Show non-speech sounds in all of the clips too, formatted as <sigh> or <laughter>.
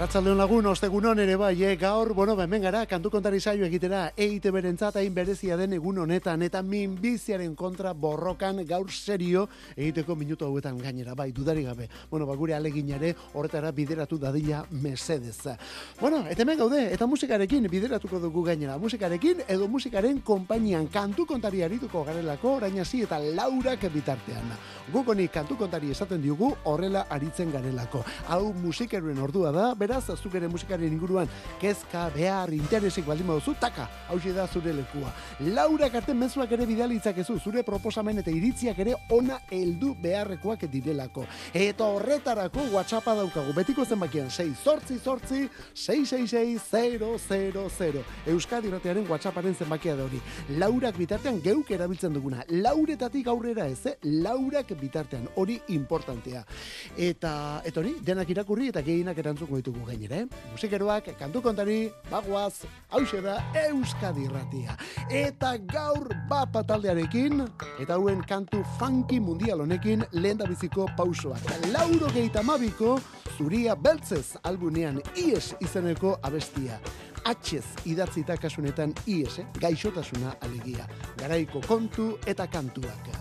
Arratzaldeon lagun, ostegunon ere bai, e, gaur, bueno, ba, hemen gara, kantu kontari saio egitera, eite berentzat hain berezia den egun honetan, eta minbiziaren kontra borrokan gaur serio egiteko minutu hauetan gainera, bai, dudari gabe. Bueno, ba, gure aleginare horretara bideratu dadila mesedez. Bueno, eta hemen gaude, eta musikarekin bideratuko dugu gainera, musikarekin edo musikaren konpainian kantu kontari arituko garelako, orain hasi eta laurak bitartean. Gukoni kantu kontari esaten diugu horrela aritzen garelako. Hau musikeruen ordua da, beraz, zuk ere musikaren inguruan, kezka, behar, interesik baldin baduzu, taka, hau da zure lekua. Laura karten mezuak ere bidalitzak ezu, zure proposamen eta iritziak ere ona heldu beharrekoak direlako. Eta horretarako WhatsAppa daukagu, betiko zenbakian, 6 sortzi sortzi, 666 Euskadi ratearen WhatsApparen zenbakia da hori. Laurak bitartean geuk erabiltzen duguna. Lauretatik aurrera ez, eh? Laurak bitartean, hori importantea. Eta, eta hori, denak irakurri eta gehienak erantzuko ditu ditugu gainera, eh? Musikeroak, kantu kontari, bagoaz, hause da Euskadi Ratia. Eta gaur bapa taldearekin, eta hauen kantu funky mundial honekin lehen biziko pausoak. Lauro geita mabiko, zuria beltzez albunean ies izeneko abestia. Atxez idatzita kasunetan ies, eh? gaixotasuna alegia. Garaiko kontu eta kantuak.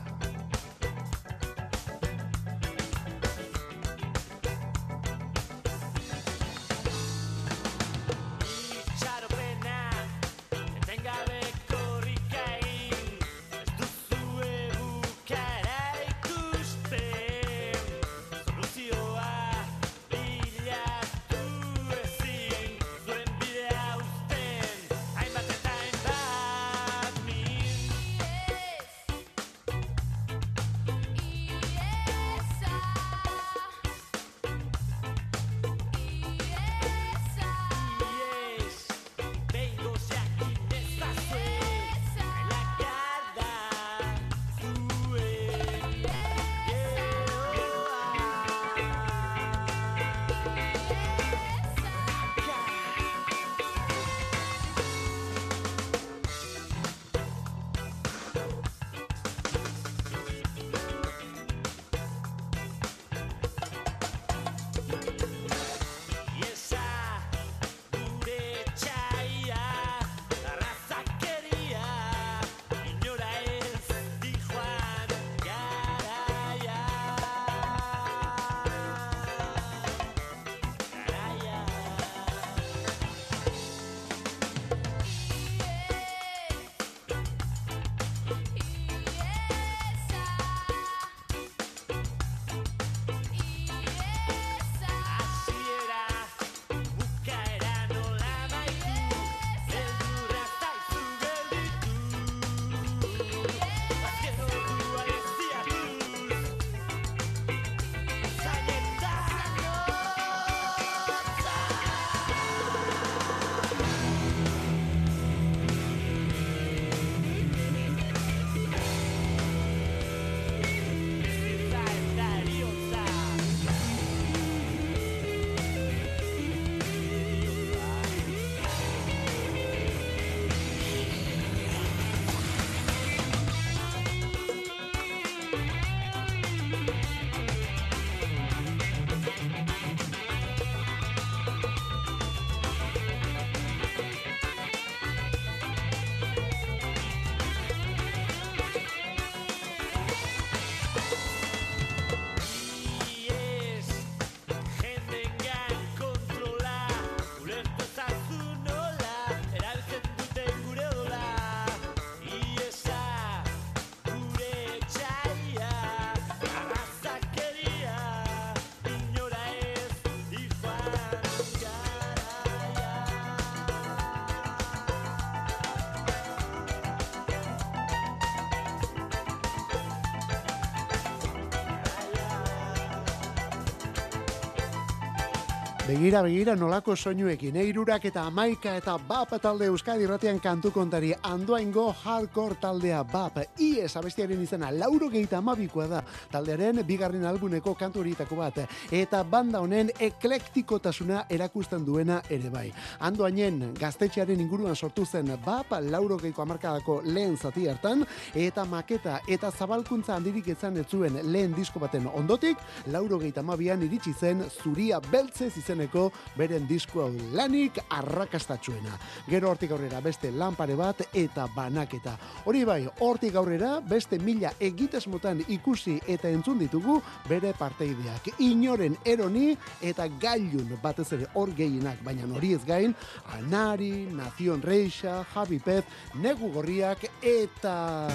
Begira, begira, nolako soinuekin, eirurak eta amaika eta bap talde Euskadi ratian kantu kontari, andoaingo hardcore taldea bap, ies abestiaren izena, lauro geita amabikoa da, taldearen bigarren albuneko kantu horietako bat, eta banda honen eklektikotasuna erakusten duena ere bai. Andoainen gaztetxearen inguruan sortu zen bap, lauro geiko amarkadako lehen zati hartan, eta maketa eta zabalkuntza handirik ezan etzuen lehen disko baten ondotik, lauro geita amabian iritsi zen zuria beltzez izen izeneko beren disko lanik arrakastatxuena. Gero hortik aurrera beste lanpare bat eta banaketa. Hori bai, hortik aurrera beste mila egitesmotan ikusi eta entzun ditugu bere parteideak. Inoren eroni eta gailun batez ere hor gehienak, baina hori ez gain, Anari, Nazion Reixa, Javi Pez, Negu Gorriak eta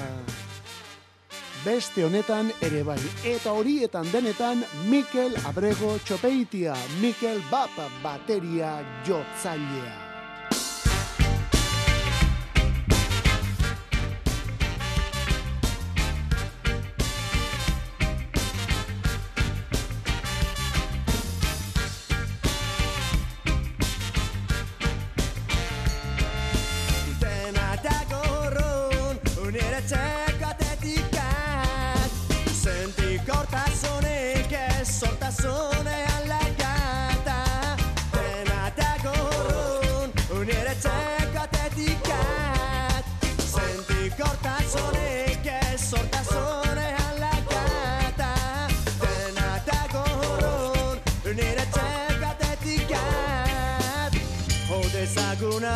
beste honetan ere bai. Eta horietan denetan Mikel Abrego Txopeitia, Mikel Bapa Bateria Jotzailea.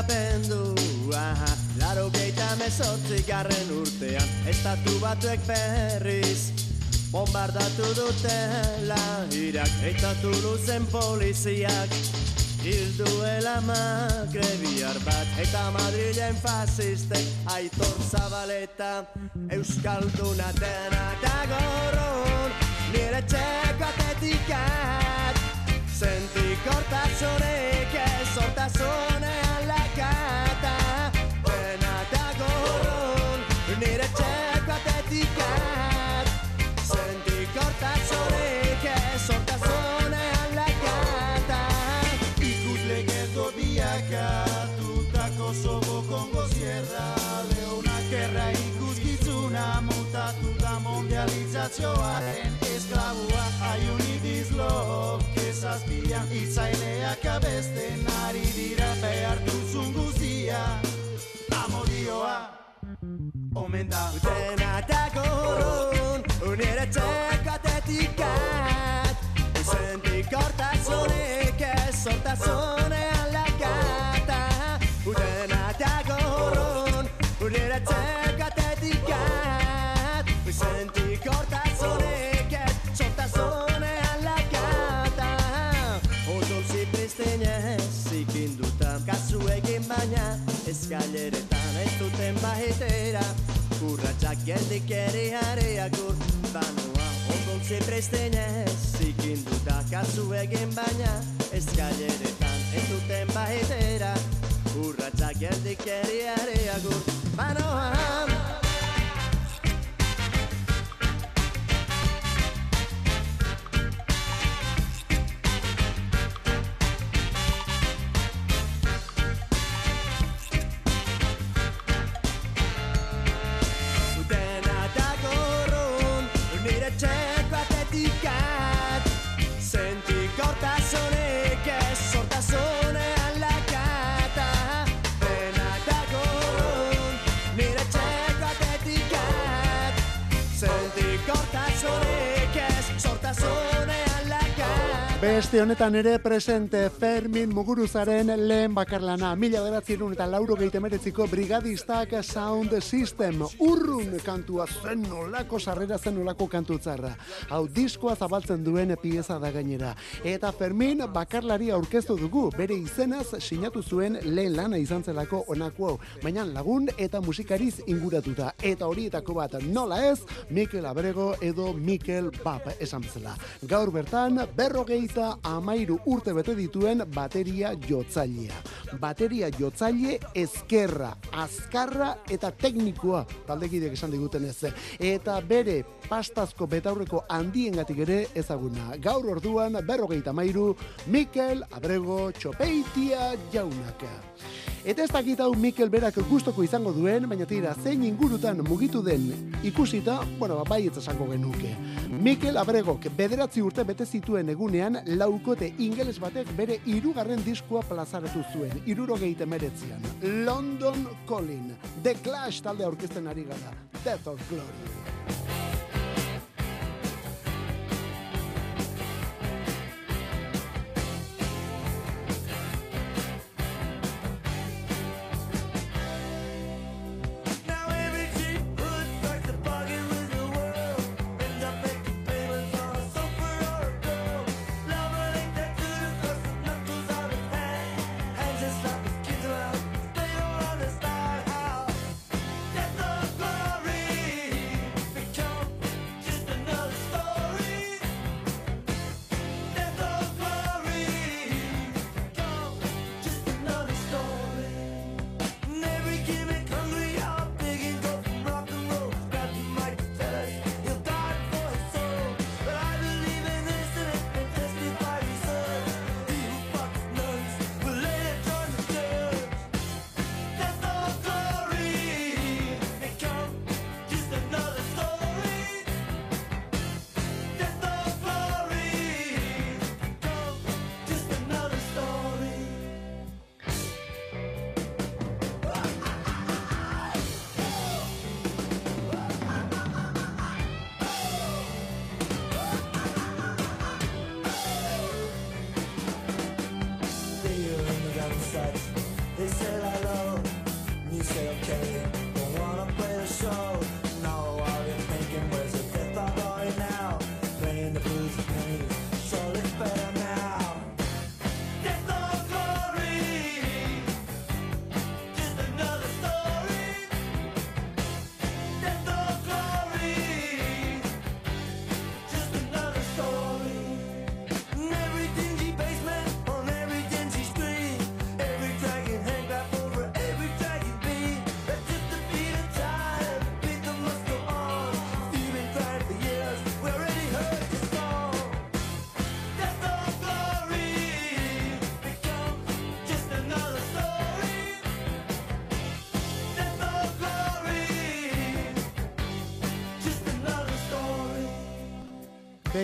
Pendu aha, Laro geita mesotzi garren urtean Estatu batuek berriz Bombardatu dutela Irak eta tuluzen poliziak. Hilduela magrebiar bat Eta Madrilen fasistek Aitor Zabaleta Euskalduna dena da gorron Nire txekatetikat Zentik hortasunek ez hortasunek globalizazioaren esklabua Aiuni dizlo, kezazpian Itzaileak abesten ari dira Behar duzun guzia Amodioa Omen da. Dena eta gorun Unire txekatetikat Zentik hortazunik ez hortazunean lakata Dena eta gorun Unire txekatetikat Eskaileretan ez duten bahetera. Kurratxak geldik ere jareak urbanoa Ondon zepresten ez. Zikinduta kasu egin baina Eskaileretan ez duten bahetera. Kurratxak geldik ere jareak urbanoa Beste honetan ere presente Fermin Muguruzaren lehen bakarlana. Mila beratzen eta lauro geitemeretziko brigadistak sound system. Urrun kantua zen nolako sarrera zen nolako kantutzarra. Hau diskoa zabaltzen duen pieza da gainera. Eta Fermin bakarlari aurkeztu dugu. Bere izenaz sinatu zuen lehen lana izan zelako onako hau. Baina lagun eta musikariz inguratuta. Eta horietako bat nola ez, Mikel Abrego edo Mikel Bap esan bezala. Gaur bertan, berrogei eta amairu urte bete dituen bateria jotzailea. Bateria jotzaile ezkerra, azkarra eta teknikoa, taldekidek esan diguten ez. Eta bere pastazko betaurreko handiengatik ere ezaguna. Gaur orduan berrogeita amairu, Mikel Abrego Txopeitia jaunaka. Eta ez dakit hau Mikel berak gustoko izango duen, baina tira, zein ingurutan mugitu den ikusita, bueno, ba, bai esango genuke. Mikel Abregok bederatzi urte bete zituen egunean, laukote ingeles batek bere irugarren diskua plazaratu zuen, iruro geite meretzian. London Calling, The Clash talde aurkezten ari gara, Death of Glory.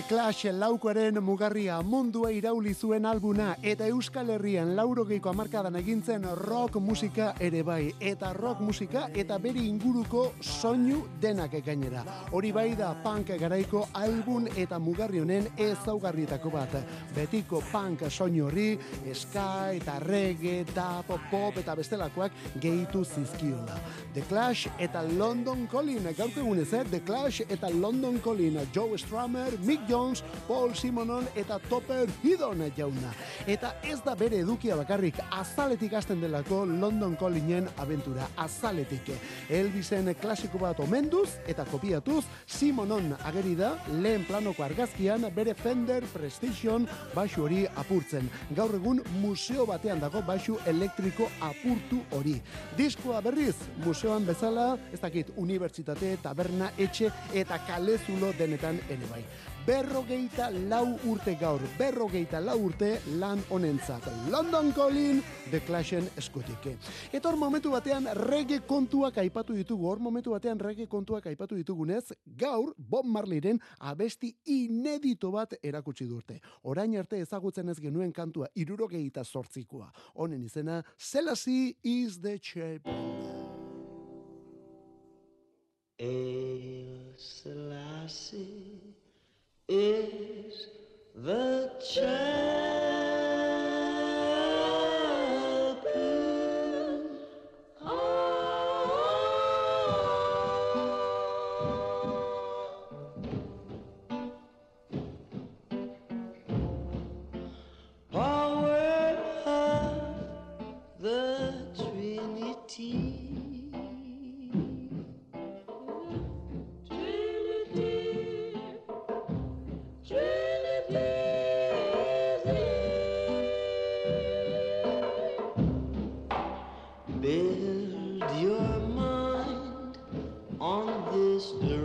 Clash laukoaren mugarria mundua irauli zuen albuna eta Euskal Herrian laurogeiko amarkadan egintzen rock musika ere bai eta rock musika eta bere inguruko soinu denak gainera. Hori bai da punk garaiko albun eta mugarri honen ezaugarrietako bat. Betiko punk soinu horri ska eta reggae, tap, pop eta bestelakoak gehitu zizkiola. The Clash eta London Calling gaurko egunez, eh? The Clash eta London Calling Joe Strummer, Mick Jones, Paul Simonon eta Topper Hidon jauna. Eta ez da bere edukia bakarrik azaletik hasten delako London Callingen aventura azaletik. Elvisen klasiko bat omenduz eta kopiatuz Simonon ageri da lehen planoko argazkian bere Fender Prestation basu hori apurtzen. Gaur egun museo batean dago basu elektriko apurtu hori. Diskoa berriz museoan bezala, ez dakit unibertsitate, taberna, etxe eta kalezulo denetan ere bai berrogeita lau urte gaur, berrogeita lau urte lan honentzat. London Calling, The Clashen eskutik. Eta hor momentu batean rege kontuak aipatu ditugu, hor momentu batean rege kontuak aipatu ditugunez, gaur Bob Marleyren abesti inedito bat erakutsi durte. Orain arte ezagutzen ez genuen kantua irurogeita sortzikoa. Honen izena, Selassie is the champion. El Selassie is the champion. sister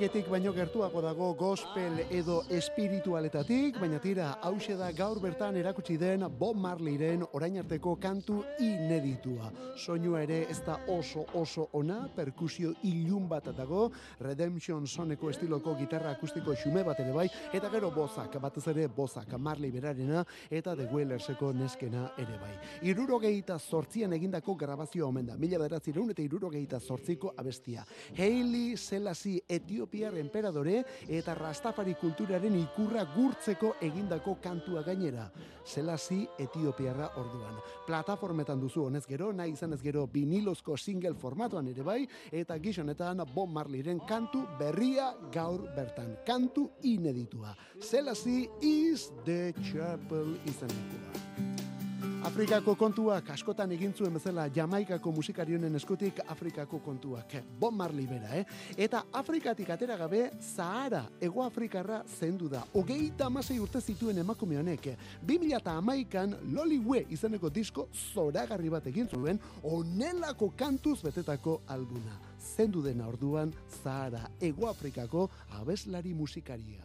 regetik baino gertuago dago gospel edo espiritualetatik, baina tira, hause da gaur bertan erakutsi den Bob Marleyren orain arteko kantu ineditua. Soinua ere ez da oso oso ona, perkusio ilun bat dago, Redemption soneko estiloko gitarra akustiko xume bat ere bai, eta gero bozak, batez ere bozak, Marley berarena, eta The Wailerseko neskena ere bai. Irurogeita zortzian egindako grabazio omen da, mila beratzireun eta irurogeita zortziko abestia. Hailey Selassie Etiopiar emperadore eta Rastafari kulturaren ikurra gurtzeko egindako kantua gainera. Selassie Etiopiarra orduan. Plataformetan duzu honez gero, nahi izan ez gero vinilozko single formatuan ere bai, eta gizonetan Bob Marleyren kantu berria gaur bertan. Kantu ineditua. Selassie is the chapel izan Afrikako kontuak askotan egin zuen bezala Jamaikako musikarionen eskutik Afrikako kontuak. Bon Marley bera, eh? Eta Afrikatik atera gabe Zahara, Ego Afrikarra zendu da. Hogeita amasei urte zituen emakume honek. 2008an Loli We izeneko disko zoragarri bat egin zuen onelako kantuz betetako albuna. Zendu dena orduan Zahara, Ego Afrikako abeslari musikaria.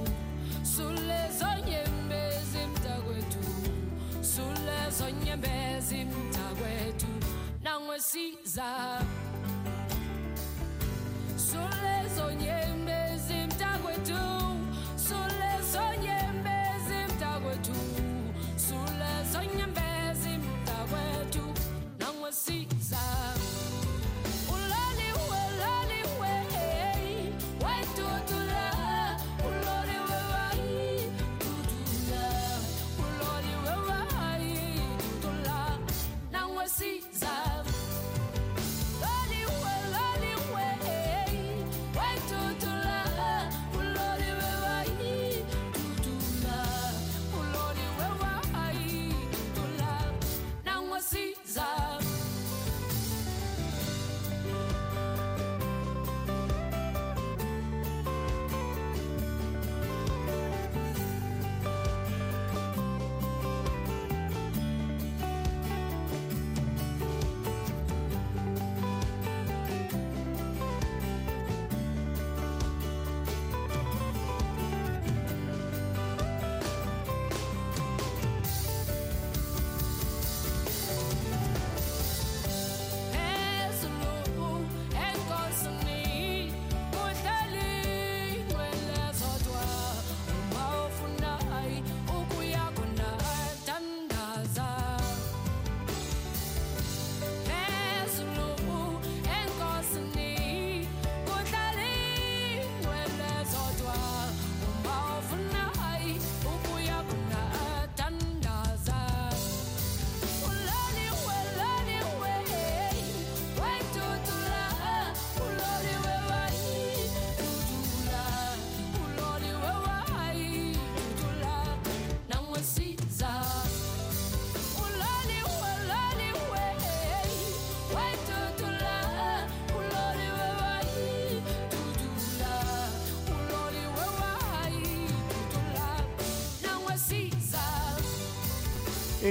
sulezo nyembezi mntakwethu sulezo nyembezi mntakwethu nangwe siza. Sulezo nyembezi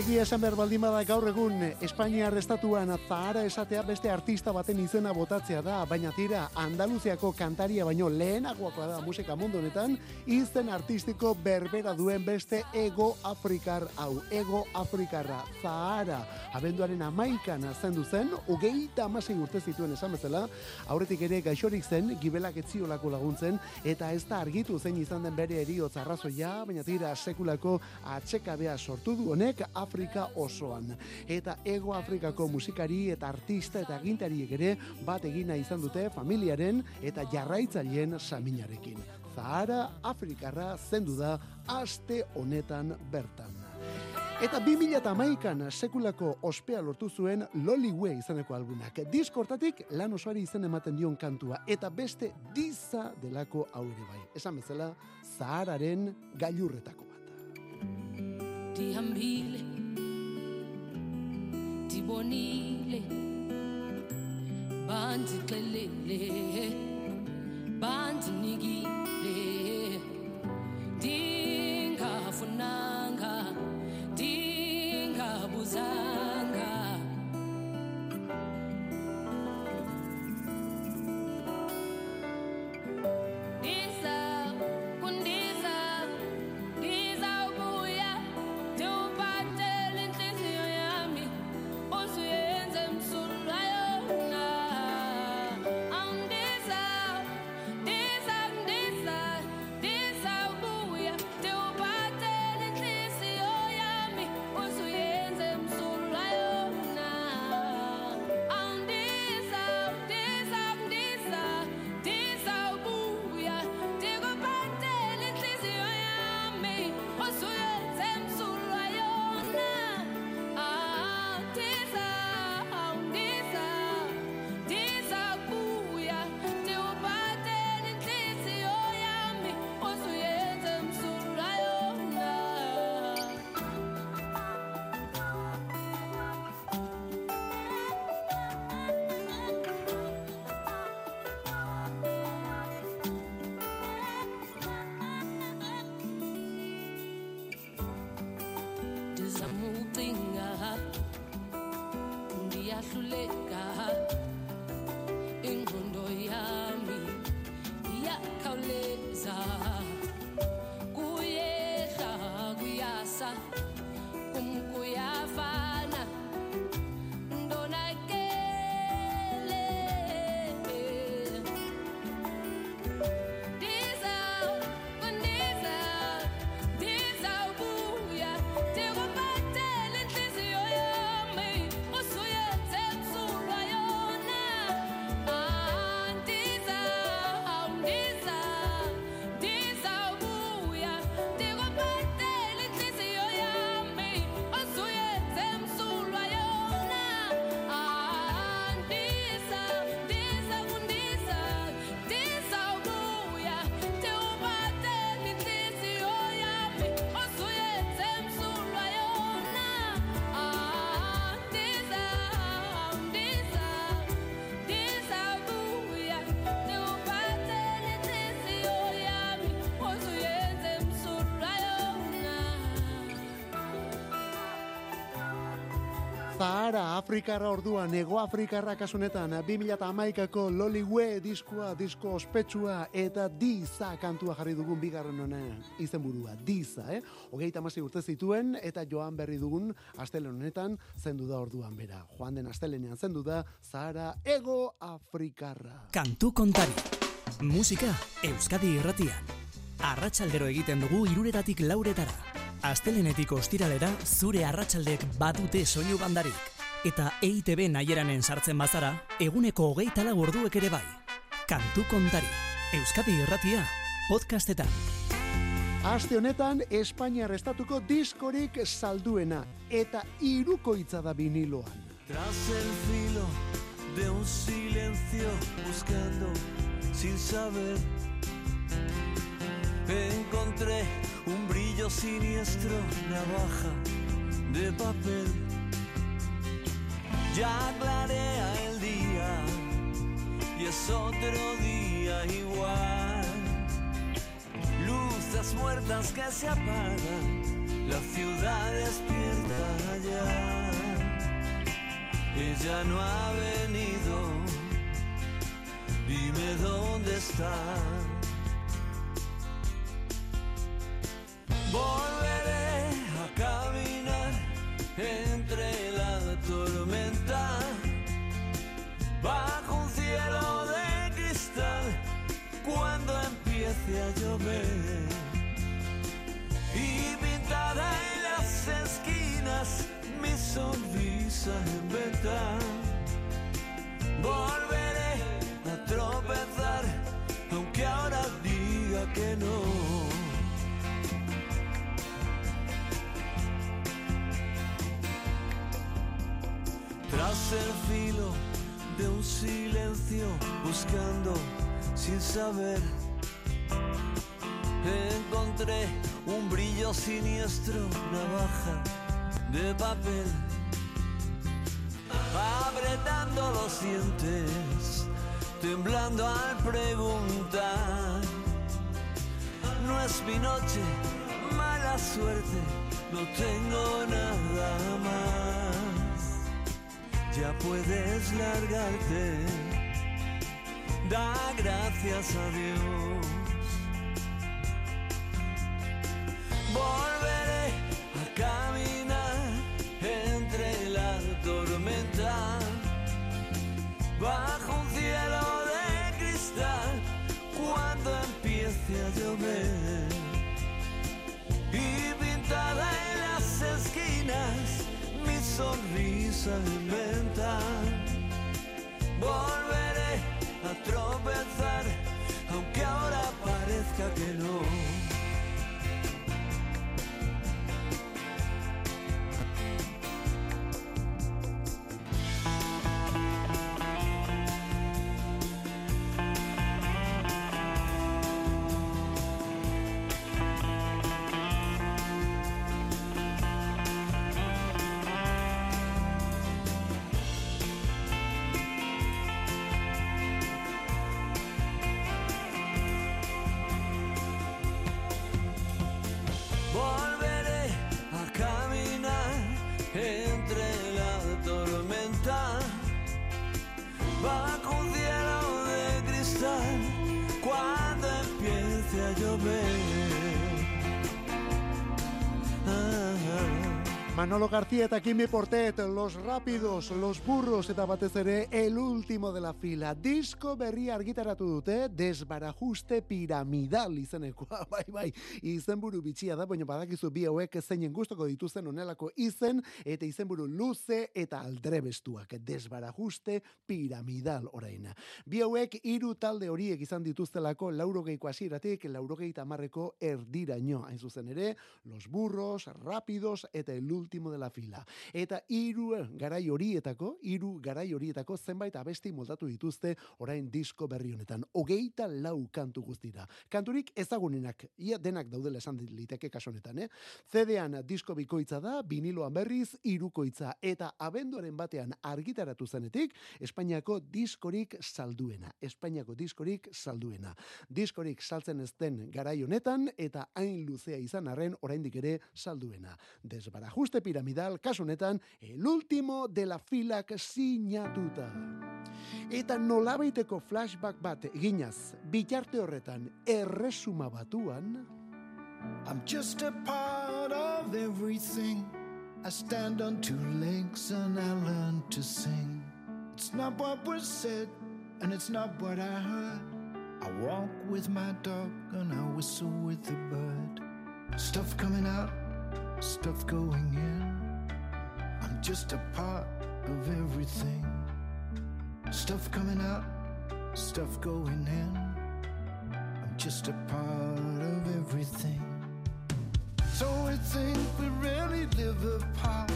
Egia esan behar baldin bada gaur egun Espainiar estatuan zahara esatea beste artista baten izena botatzea da, baina tira Andaluziako kantaria baino lehenagoakoa da musika mundu honetan, izen artistiko berbera duen beste ego afrikar hau, ego afrikarra, zahara, abenduaren amaikan zendu zen, hogeita amasei urte zituen esan bezala, aurretik ere gaixorik zen, gibelak etziolako laguntzen, eta ez da argitu zein izan den bere eriotz arrazoia, baina tira sekulako atxekabea sortu du honek Afrika osoan. Eta ego Afrikako musikari eta artista eta gintariek ere bat egina izan dute familiaren eta jarraitzaileen saminarekin. Zahara Afrikarra zendu da aste honetan bertan. Eta 2008an sekulako ospea lortu zuen Loli We izaneko albunak. Diskortatik lan osoari izen ematen dion kantua eta beste diza delako hau ere bai. Esan bezala, Zahararen gailurretako bat. Dihambile bantikalele bantinigile dinga funanga dinga ndingabuzanga. Zahara Afrikarra orduan, Ego Afrikarra kasunetan, 2008ko Loliwe diskoa, disko ospetsua, eta Diza kantua jarri dugun bigarren hona izenburua, Diza, eh? Hogeita masi urte zituen, eta joan berri dugun astelen honetan zendu da orduan bera. Joan den astelenean zendu da Zahara Ego Afrikarra. Kantu kontari. Musika Euskadi irratian. Arratsaldero egiten dugu iruretatik lauretara. Astelenetik ostiralera zure arratsaldek badute soinu bandarik. Eta EITB naieranen sartzen bazara, eguneko hogeita lau orduek ere bai. Kantu kontari. Euskadi irratia. Podcastetan. Aste honetan, Espainiar estatuko diskorik salduena, eta irukoitza da viniloan. Tras el filo de un silencio buscando sin saber, encontré un brillo siniestro, navaja de papel. Ya clarea el día y es otro día igual. Luces muertas que se apagan, la ciudad despierta ya. Ella no ha venido, dime dónde está. Volveré a caminar entre la tormenta, bajo un cielo de cristal, cuando empiece a llover. Y pintada en las esquinas mi sonrisa en venta. Volveré a tropezar, aunque ahora diga que no. Tras el filo de un silencio, buscando sin saber, encontré un brillo siniestro, navaja de papel, apretando los dientes, temblando al preguntar. No es mi noche, mala suerte, no tengo nada más. Ya puedes largarte, da gracias a Dios. Volveré a caminar entre la tormenta, bajo un cielo de cristal, cuando empiece a llover. Y pintada en las esquinas, mi sonrisa. Volveré a tropezar, aunque ahora parezca que no. will Manolo García eta Kimi Portet, Los Rápidos, Los Burros eta batez ere El Último de la Fila. Disko berri argitaratu dute, desbarajuste piramidal izenekoa, <laughs> bai, bai, izenburu bitxia da, baina badakizu bi hauek zeinen gustoko dituzten onelako izen, eta izenburu luze eta aldrebestuak, desbarajuste piramidal orain. Bi hauek hiru talde horiek izan dituztelako laurogeiko hasieratik laurogeita marreko erdiraino, hain zuzen ere, Los Burros, Rápidos eta El Último de la Fila. Eta hiru garai horietako, hiru garai horietako zenbait abesti moldatu dituzte orain disko berri honetan. Hogeita lau kantu guztira. Kanturik ezagunenak, ia denak daudela esan liteke kaso honetan, eh? CD-an disko bikoitza da, viniloan berriz, irukoitza, eta abenduaren batean argitaratu zenetik, Espainiako diskorik salduena. Espainiako diskorik salduena. Diskorik saltzen ez den garai honetan, eta hain luzea izan arren oraindik ere salduena. Desbarajuste piramidal, kasu honetan, el último de la filak sinatuta. Eta nolabaiteko flashback bat eginaz, bitarte horretan erresuma batuan, I'm just a part of everything. I stand on two legs and I learn to sing. It's not what was said and it's not what I heard. I walk with my dog and I whistle with the bird. Stuff coming out, stuff going in. I'm just a part of everything. Stuff coming out, stuff going in. I'm just a part of everything. So we think we really live apart.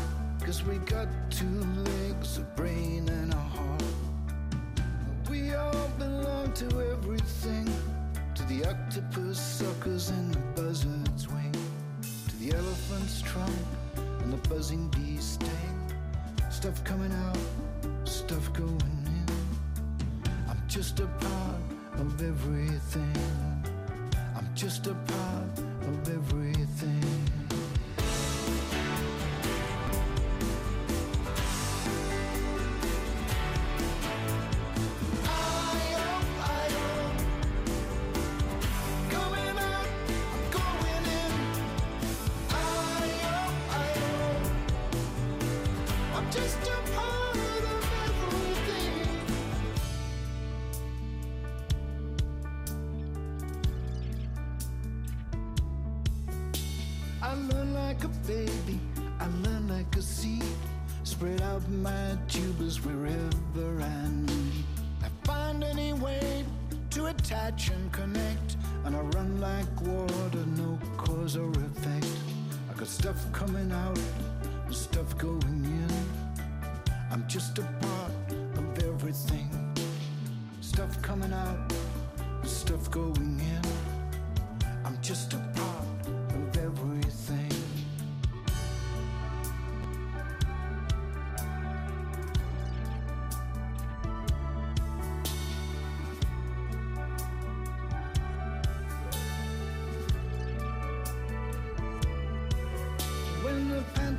Cause we got two legs, a brain, and a heart. We all belong to everything. To the octopus suckers and the buzzard's wing. The elephant's trunk and the buzzing bee's sting. Stuff coming out, stuff going in. I'm just a part of everything. I'm just a part of everything.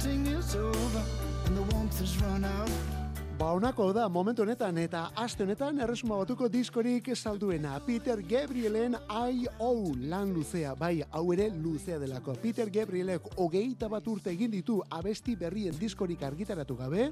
Is over and the warmth has run out, Ba, honako da, momentu honetan eta aste honetan erresuma batuko diskorik salduena. Peter Gabrielen I.O. lan luzea, bai, hau ere luzea delako. Peter Gabrielek hogeita bat urte egin ditu abesti berrien diskorik argitaratu gabe,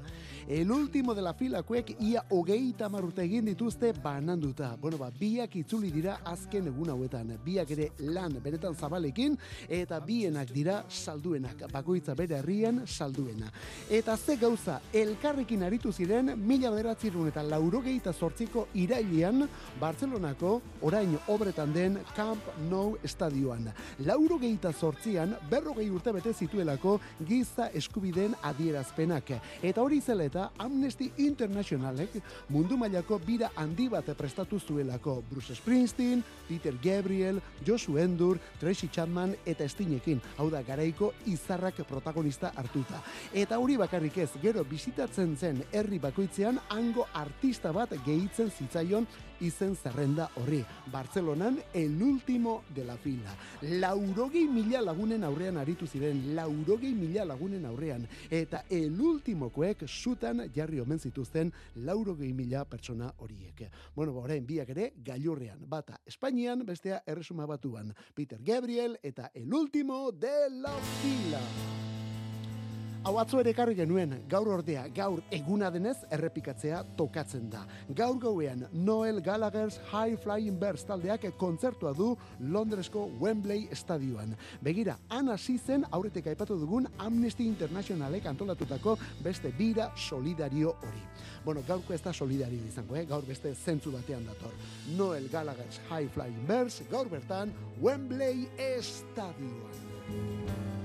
el último de la filakoek ia hogeita hamar urte egin dituzte bananduta. Bueno, ba, biak itzuli dira azken egun hauetan. Biak ere lan benetan zabalekin, eta bienak dira salduenak. Bakoitza bere herrian salduena. Eta ze gauza, elkarrekin aritu ziren mila bederatzirun eta laurogeita zortziko irailean Bartzelonako orain obretan den Camp Nou estadioan. Laurogeita zortzian berrogei urte bete zituelako giza eskubideen adierazpenak. Eta hori zela eta Amnesty Internationalek mundu mailako bira handi bat prestatu zuelako Bruce Springsteen, Peter Gabriel, Josu Endur, Tracy Chapman eta Estinekin, hau da garaiko izarrak protagonista hartuta. Eta hori bakarrik ez, gero bisitatzen zen herri bakoitzean hango artista bat gehitzen zitzaion izen zerrenda horri. Bartzelonan el último de la fila. Laurogei mila lagunen aurrean aritu ziren, laurogei mila lagunen aurrean. Eta el ultimokoek sutan jarri omen zituzten laurogei mila pertsona horiek. Bueno, ba, orain biak ere gailurrean. Bata Espainian, bestea erresuma batuan. Peter Gabriel eta el último de la fila. Hau atzo ere ekarri genuen, gaur ordea, gaur eguna denez errepikatzea tokatzen da. Gaur gauean Noel Gallagher's High Flying Birds taldeak kontzertua du Londresko Wembley estadioan. Begira, han hasi zen aurretik aipatu dugun Amnesty Internationalek antolatutako beste bira solidario hori. Bueno, gaurko ez da solidario izango, eh? gaur beste zentzu batean dator. Noel Gallagher's High Flying Birds, gaur bertan Wembley estadioan.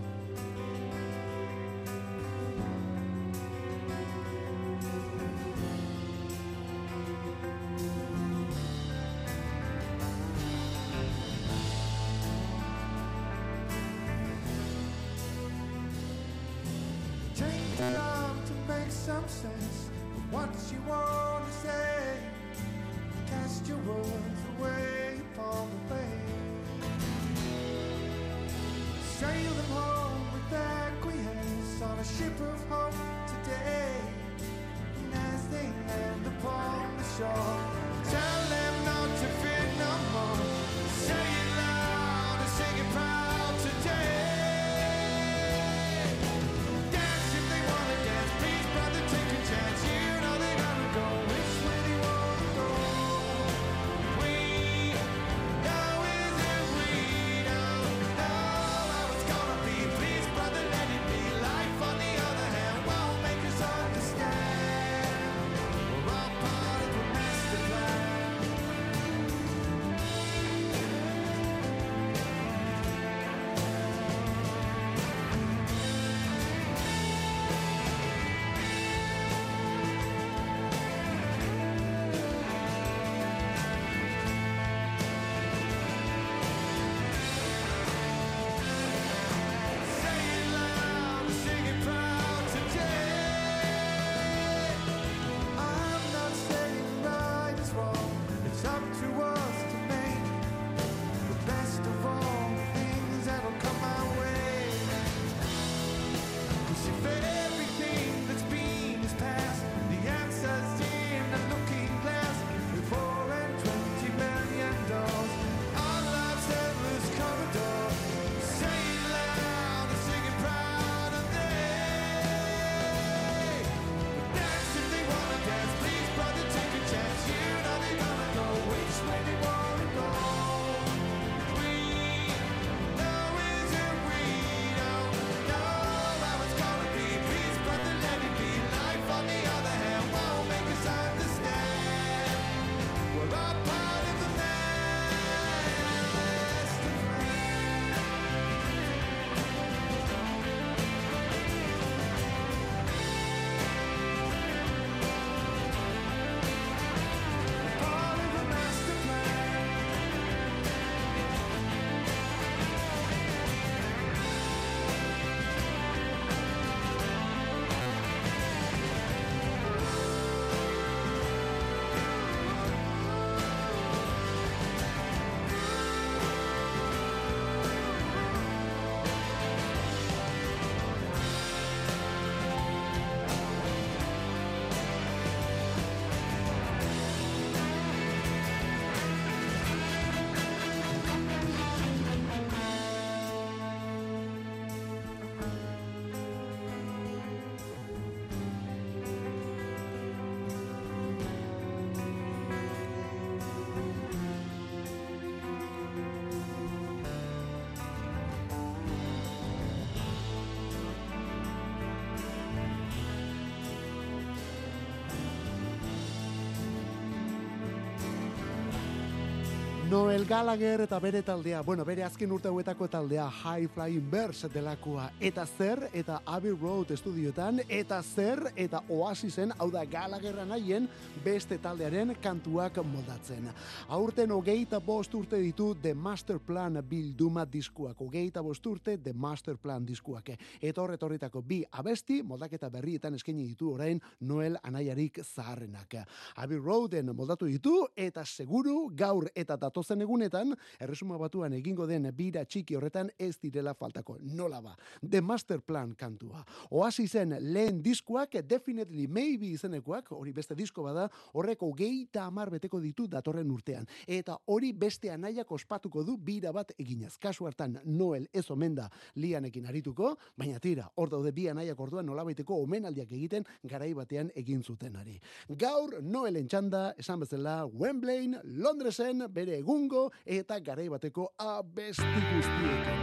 Noel Gallagher eta bere taldea, bueno, bere azken urte hauetako taldea High Flying Birds delakoa. Eta zer, eta Abbey Road estudioetan, eta zer, eta Oasisen, hau da Gallagherra nahien, beste taldearen kantuak moldatzen. Aurten hogeita bost urte ditu The Master Plan bilduma diskuak. Hogeita bost urte The Master Plan diskuak. Eta horretorritako bi abesti, moldaketa berrietan eskaini ditu orain Noel anaiarik zaharrenak. Abbey Roaden moldatu ditu, eta seguru gaur eta datozen egunetan, erresuma batuan egingo den bira txiki horretan ez direla faltako. Nola ba, The Master Plan kantua. Oasi zen lehen diskoak, Definitely Maybe izenekoak, hori beste disko bada, horreko geita amar beteko ditu datorren urtean. Eta hori beste anaiak ospatuko du bira bat eginez. Kasu hartan, Noel ez omen da lianekin arituko, baina tira, hor daude bi anaiak orduan nolabaiteko omenaldiak egiten garai batean egin zutenari. Gaur Noelen txanda, esan bezala, Wembley, Londresen, bere egungo eta garai bateko abesti guztiekin.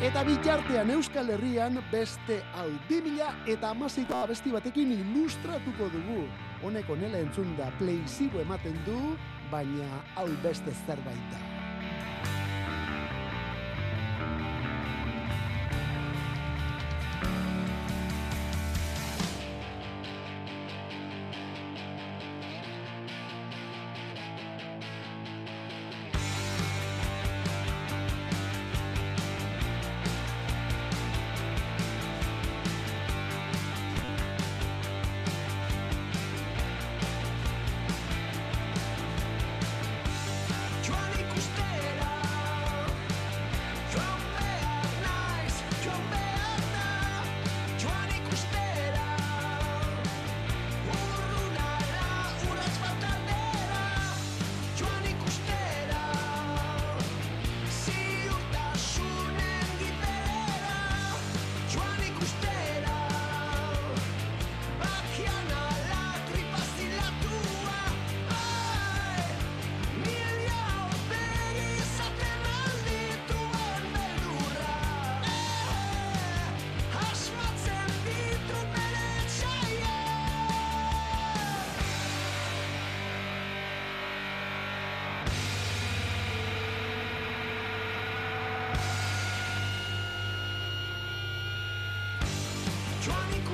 Eta bitartean Euskal Herrian beste hau 2000 eta amaziko abesti batekin ilustratuko dugu. Honek onela entzun da pleizibo ematen du, baina hau beste zerbait da.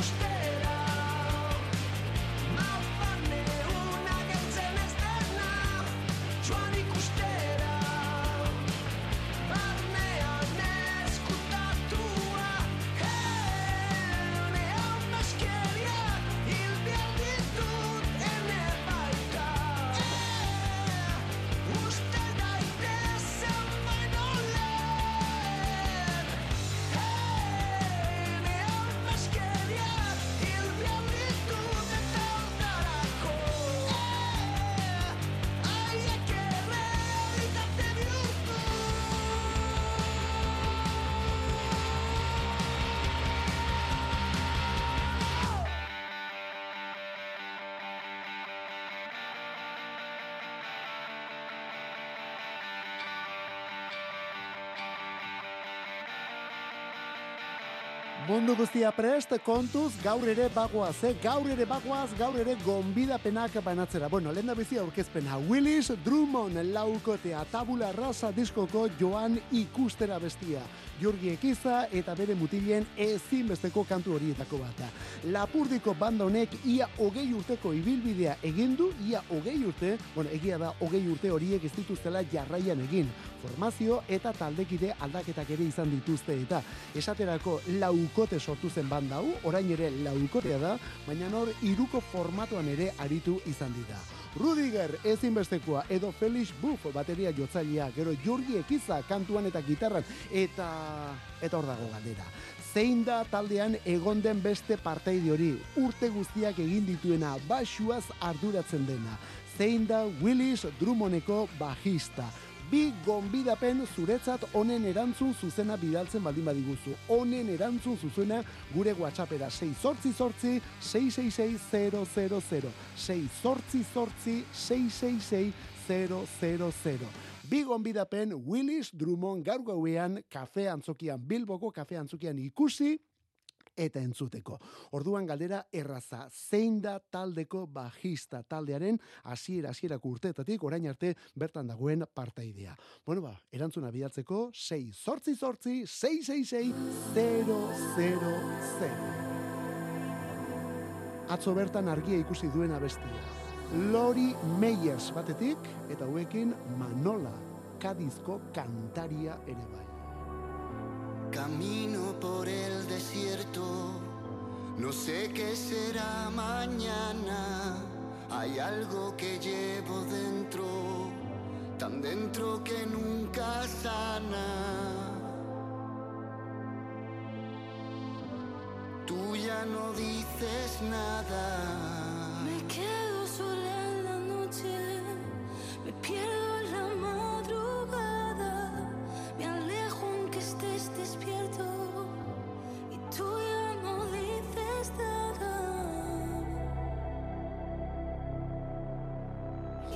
Joan Mundu guztia prest, kontuz, gaur ere bagoaz, eh? gaur ere bagoaz, gaur ere gonbidapenak banatzera. Bueno, lehen da bizi aurkezpena, Willis Drummond laukotea, tabula rasa diskoko joan ikustera bestia. Jurgi Ekiza eta bere mutilen ezinbesteko kantu horietako bat da. Lapurdiko banda honek ia hogei urteko ibilbidea egin du, ia hogei urte, bueno, egia da hogei urte horiek ez dituztela jarraian egin. Formazio eta taldekide aldaketak ere izan dituzte eta esaterako laukote sortu zen banda hau, orain ere laukotea da, baina nor iruko formatuan ere aritu izan dira. Rudiger ezinbestekoa edo Felix Buff bateria jotzailea, gero Jurgi Ekiza kantuan eta gitarran eta eta hor dago galdera. Zein da taldean egon den beste partaide hori, urte guztiak egin dituena, basuaz arduratzen dena. Zein da Willis Drummondeko bajista. Bi gonbidapen zuretzat honen erantzun zuzena bidaltzen baldin badiguzu. Honen erantzun zuzena gure WhatsAppera 6 sortzi sortzi 666 6 sortzi sortzi 666 000. Bi gonbidapen Willis Drummond gaur gauean kafe antzokian Bilboko kafe antzokian ikusi eta entzuteko. Orduan galdera erraza, zein da taldeko bajista taldearen hasiera hasierako urteetatik orain arte bertan dagoen partaidea. Bueno ba, erantzuna bidaltzeko 6 sortzi sortzi 666 000. Atzo bertan argia ikusi duena bestia. Lori Meyers batetik eta hauekin Manola, Kadizko kantaria ere bai. Camino por el desierto, no sé qué será mañana. Hay algo que llevo dentro tan dentro que nunca sana. Tú ya no dices nada.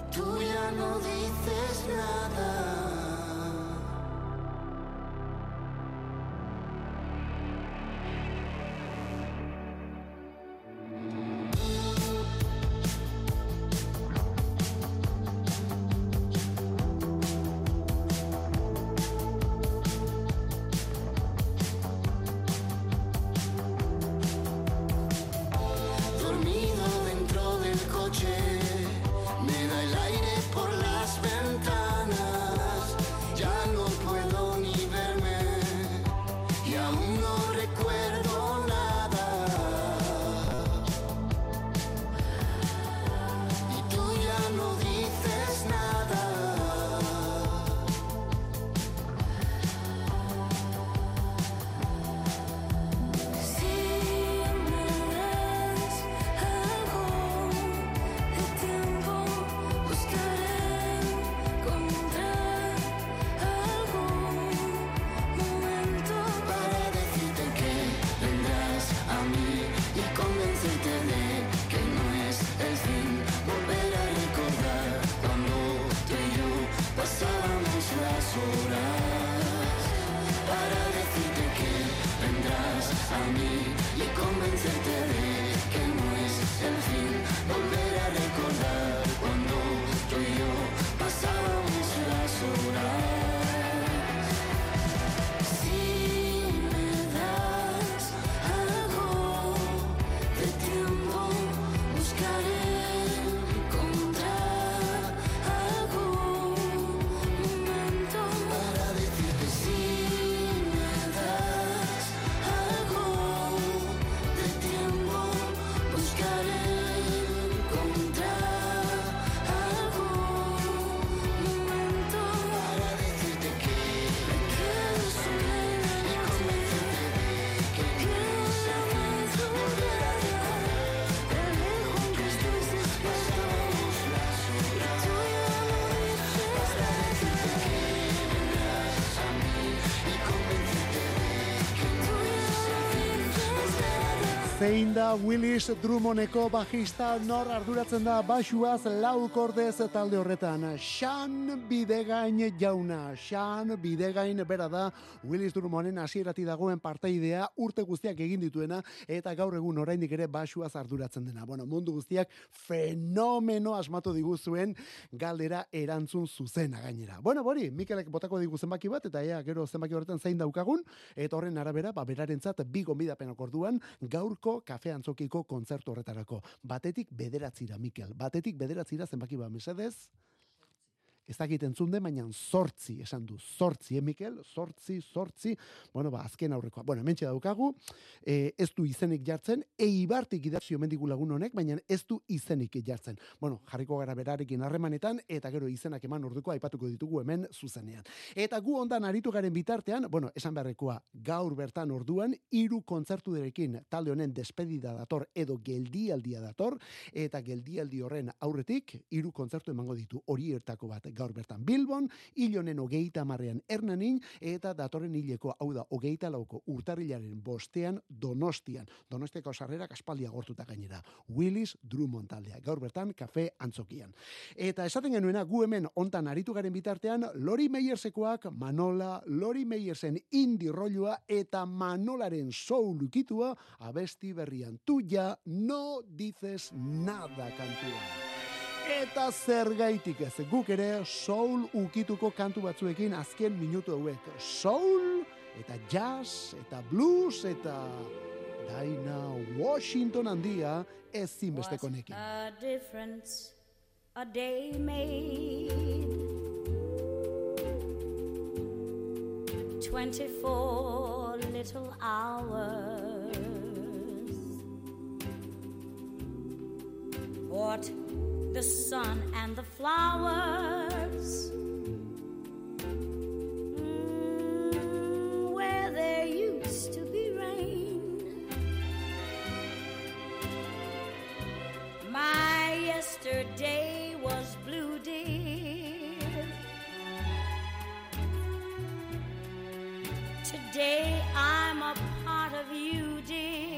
Tú ya no dices nada. Zein da Willis Drummondeko bajista nor arduratzen da basuaz lau kordez talde horretan. Xan Bidegain jauna. Xan Bidegain bera da Willis Drummonden hasierati dagoen parteidea urte guztiak egin dituena eta gaur egun oraindik ere basuaz arduratzen dena. Bueno, mundu guztiak fenomeno asmatu diguzuen galdera erantzun zuzena gainera. Bueno, bori, Mikelek botako digu zenbaki bat eta ea gero zenbaki horretan zein daukagun eta horren arabera ba berarentzat bi gonbidapenak orduan gaurko kafe antzokiko kontzertu horretarako. Batetik bederatzira, Mikel. Batetik bederatzira zenbaki ba mesedez. Ez dakit entzun den, baina zortzi, esan du, zortzi, eh, Mikel? Zortzi, zortzi, bueno, ba, azken aurrekoa. Bueno, mentxe daukagu, e, ez du izenik jartzen, eibartik idatzio mendigu lagun honek, baina ez du izenik jartzen. Bueno, jarriko gara berarekin harremanetan, eta gero izenak eman orduko aipatuko ditugu hemen zuzenean. Eta gu ondan aritu garen bitartean, bueno, esan beharrekoa, gaur bertan orduan, hiru kontzertu derekin talde honen despedida dator edo geldialdia dator, eta geldialdi horren aurretik, hiru kontzertu emango ditu hori ertako bat gaur bertan Bilbon, hilonen hogeita marrean Hernanin, eta datorren hileko, hau da, hogeita lauko urtarrilaren bostean Donostian. Donostiako sarrerak aspaldi agortuta gainera. Willis Drummond taldea, gaur bertan kafe antzokian. Eta esaten genuena, gu hemen ontan aritu garen bitartean, Lori Meyersekoak Manola, Lori Meyersen indi rollua eta Manolaren soul ukitua abesti berrian. Tu ja no dices nada kantua. Eta zergaitik ez, guk ere soul ukituko kantu batzuekin azken minutu hauek. Soul, eta jazz, eta blues, eta Daina Washington handia ezinbesteko nekin. a difference a day made. 24 little hours. What the sun and the flowers. Mm, where there used to be rain. My yesterday was blue, dear. Today I'm a part of you, dear.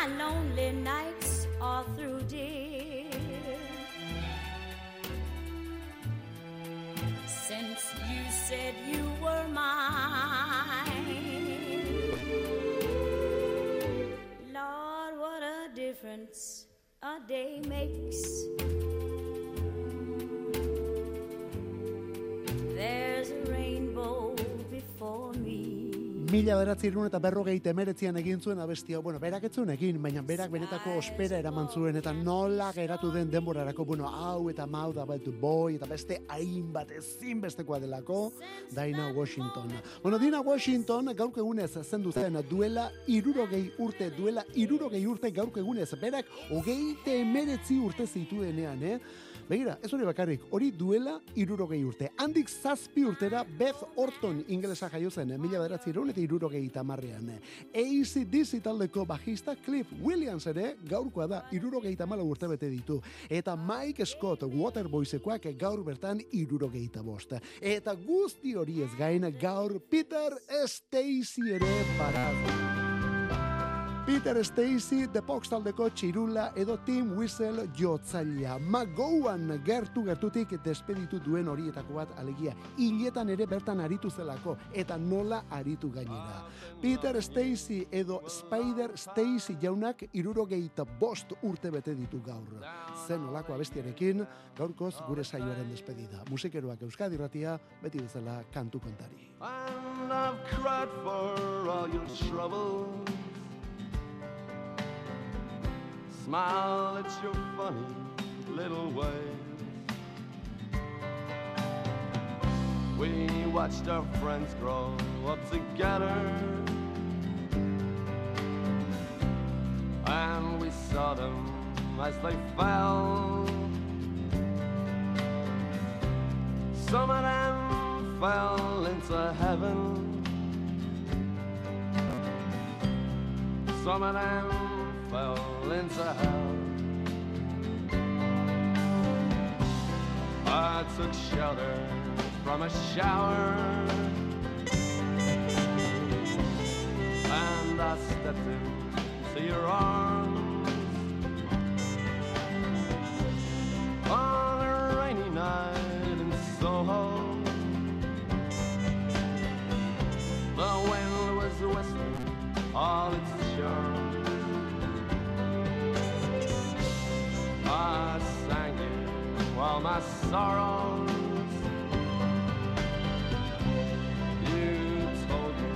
My lonely nights are through, dear. Since you said you were mine. Lord, what a difference a day makes. Mila beratzerun eta berrogei temeretzian egin zuen abestia, bueno, berak ez zuen egin, baina berak benetako ospera eraman zuen, eta nola geratu den denborarako, bueno, hau eta mau da baitu boy, eta beste hainbat ezin bestekoa delako, Dina Washington. Bueno, Dina Washington gaurko egunez zendu zen duela irurogei urte, duela irurogei urte gaurko egunez, berak hogei temeretzi urte zituenean, eh? Begira, ez hori bakarrik, hori duela irurogei urte. Handik zazpi urtera Beth Orton ingelesa jaio zen, mila beratzi eta irurogei tamarrean. ACDC taldeko bajista Cliff Williams ere gaurkoa da, irurogei tamala urte bete ditu. Eta Mike Scott Waterboysekoak gaur bertan irurogei bost. Eta guzti hori ez gain gaur Peter Stacy ere barazu. Peter Stacy, The Pox taldeko txirula edo Tim Whistle jotzailea. Magoan gertu gertutik despeditu duen horietako bat alegia. Hiletan ere bertan aritu zelako eta nola aritu gainera. Peter Stacy edo Spider Stacy jaunak irurogeita bost urte bete ditu gaur. Zen olako abestiarekin, gaurkoz gure saioaren despedida. Musikeroak Euskadi Ratia, beti bezala kantu kontari. And I've cried for all your trouble. Smile at your funny little ways. We watched our friends grow up together. And we saw them as they fell. Some of them fell into heaven. Some of them into. I took shelter from a shower. And I stepped into your arms. On a rainy night in Soho. The wind was whistling all its sorrows. You told me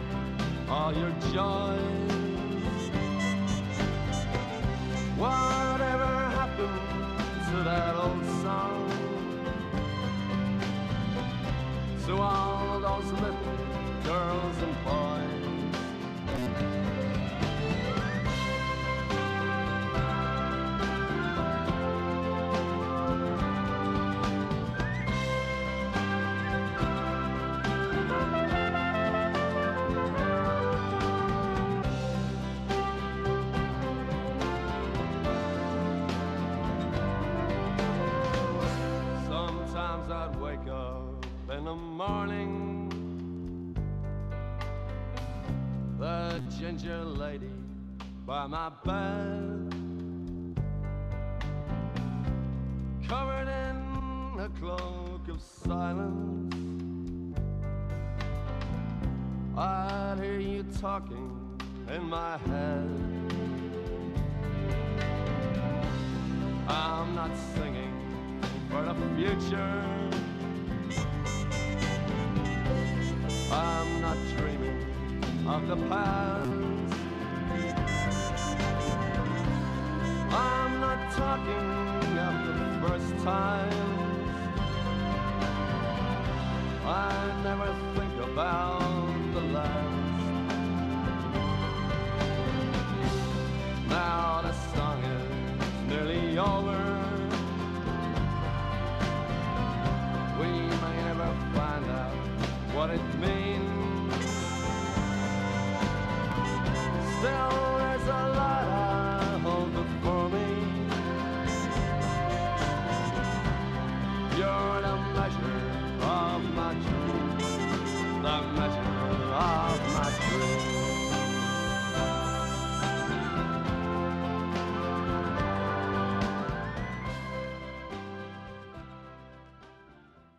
all your joys. Whatever happened to that old song? To all those little girls and boys. Ginger lady by my bed, covered in a cloak of silence. I'd hear you talking in my head. I'm not singing for the future. I'm not dreaming of the past. I'm not talking of the first time. I never think about